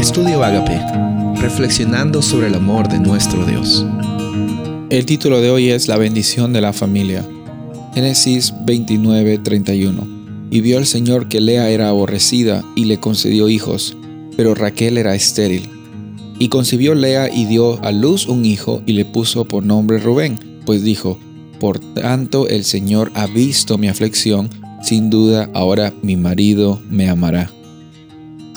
Estudio Agape, reflexionando sobre el amor de nuestro Dios. El título de hoy es La bendición de la familia. Génesis 29:31. Y vio el Señor que Lea era aborrecida y le concedió hijos, pero Raquel era estéril. Y concibió Lea y dio a luz un hijo y le puso por nombre Rubén, pues dijo, Por tanto el Señor ha visto mi aflicción, sin duda ahora mi marido me amará.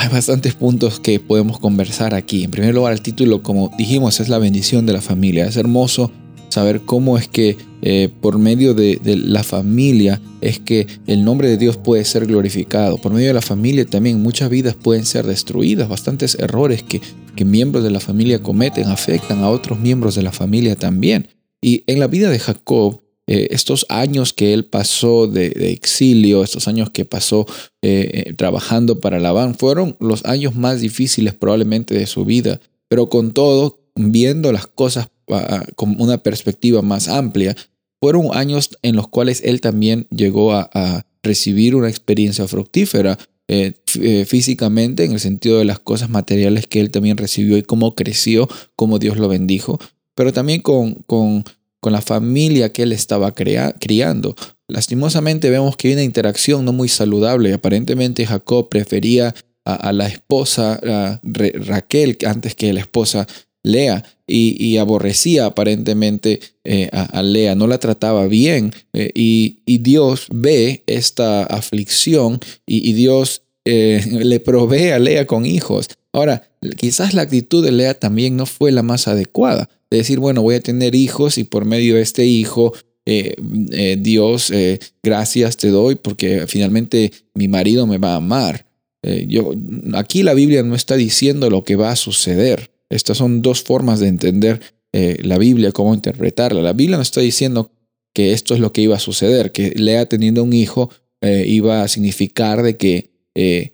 Hay bastantes puntos que podemos conversar aquí. En primer lugar, el título, como dijimos, es la bendición de la familia. Es hermoso saber cómo es que eh, por medio de, la familia es que el nombre de Dios puede ser glorificado. Por medio de la familia también muchas vidas pueden ser destruidas. Bastantes errores que, que miembros de la familia cometen afectan a otros miembros de la familia también. Y en la vida de Jacob eh, estos años que él pasó de, exilio, estos años que pasó eh, eh, trabajando para Labán, fueron los años más difíciles probablemente de su vida, pero con todo, viendo las cosas ah, con una perspectiva más amplia, fueron años en los cuales él también llegó a, recibir una experiencia fructífera. físicamente en el sentido de las cosas materiales que él también recibió y cómo creció, cómo Dios lo bendijo, pero también con, con con la familia que él estaba criando. Lastimosamente vemos que hay una interacción no muy saludable. Aparentemente Jacob prefería a, la esposa Raquel antes que la esposa Lea y, aborrecía aparentemente eh, a, Lea, no la trataba bien eh, y, Dios ve esta aflicción y, Dios eh, le provee a Lea con hijos. Ahora, quizás la actitud de Lea también no fue la más adecuada de decir, bueno, voy a tener hijos y por medio de este hijo, eh, eh, Dios, gracias te doy porque finalmente mi marido me va a amar. yo, aquí la Biblia no está diciendo lo que va a suceder. Estas son dos formas de entender la Biblia, cómo interpretarla. La Biblia no está diciendo que esto es lo que iba a suceder, que Lea teniendo un hijo iba a significar de que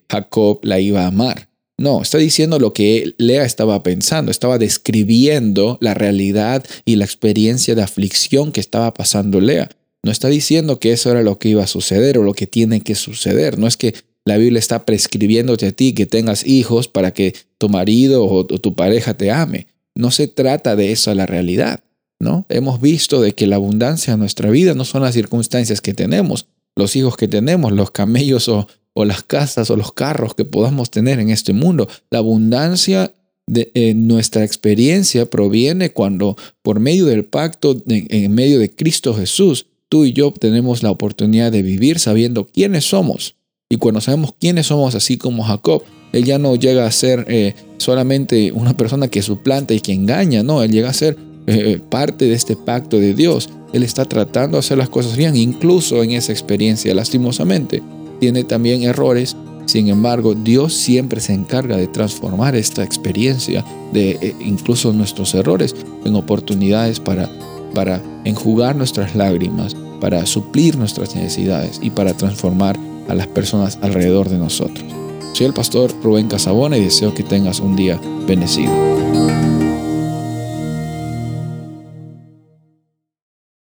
Jacob la iba a amar. No, está diciendo lo que Lea estaba pensando, estaba describiendo la realidad y la experiencia de aflicción que estaba pasando Lea. No está diciendo que eso era lo que iba a suceder o lo que tiene que suceder. No es que la Biblia está prescribiéndote a ti que tengas hijos para que tu marido o, tu pareja te ame. No se trata de eso la realidad, ¿no? Hemos visto de que la abundancia en nuestra vida no son las circunstancias que tenemos, los hijos que tenemos, los camellos o, o las casas o los carros que podamos tener en este mundo. La abundancia de eh, nuestra experiencia proviene cuando por medio del pacto, en medio de Cristo Jesús, tú y yo tenemos la oportunidad de vivir sabiendo quiénes somos. Y cuando sabemos quiénes somos, así como Jacob, él ya no llega a ser eh, solamente una persona que suplanta y que engaña, no, él llega a ser eh, parte de este pacto de Dios. Él está tratando de hacer las cosas bien, incluso en esa experiencia, lastimosamente tiene también errores. Sin embargo, Dios siempre se encarga de transformar esta experiencia, de eh, incluso nuestros errores, en oportunidades para, para enjugar nuestras lágrimas, para suplir nuestras necesidades y para transformar a las personas alrededor de nosotros. Soy el pastor Rubén Casabona y deseo que tengas un día bendecido.